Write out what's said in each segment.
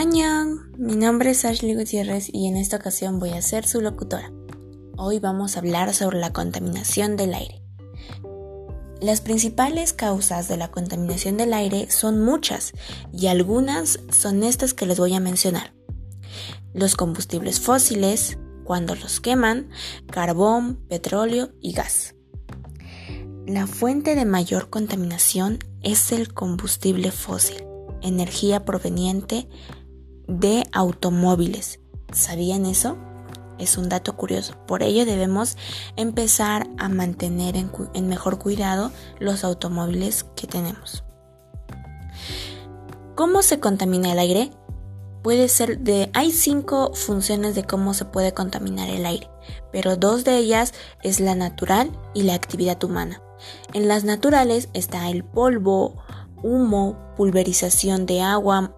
Añón, mi nombre es Ashley Gutiérrez y en esta ocasión voy a ser su locutora. Hoy vamos a hablar sobre la contaminación del aire. Las principales causas de la contaminación del aire son muchas y algunas son estas que les voy a mencionar. Los combustibles fósiles, cuando los queman, carbón, petróleo y gas. La fuente de mayor contaminación es el combustible fósil, energía proveniente de automóviles. ¿Sabían eso? Es un dato curioso. Por ello debemos empezar a mantener en, mejor cuidado los automóviles que tenemos. ¿Cómo se contamina el aire? Puede ser de... Hay cinco funciones de cómo se puede contaminar el aire, pero dos de ellas es la natural y la actividad humana. En las naturales está el polvo, humo, pulverización de agua,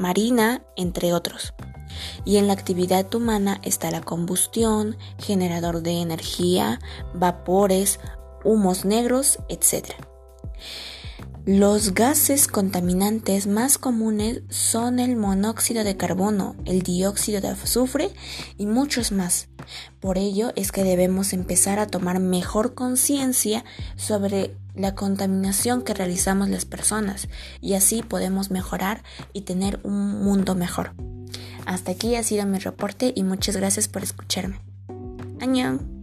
marina, entre otros. Y en la actividad humana está la combustión, generador de energía, vapores, humos negros, etc. Los gases contaminantes más comunes son el monóxido de carbono, el dióxido de azufre y muchos más. Por ello es que debemos empezar a tomar mejor conciencia sobre la contaminación que realizamos las personas y así podemos mejorar y tener un mundo mejor. Hasta aquí ha sido mi reporte y muchas gracias por escucharme. Añón.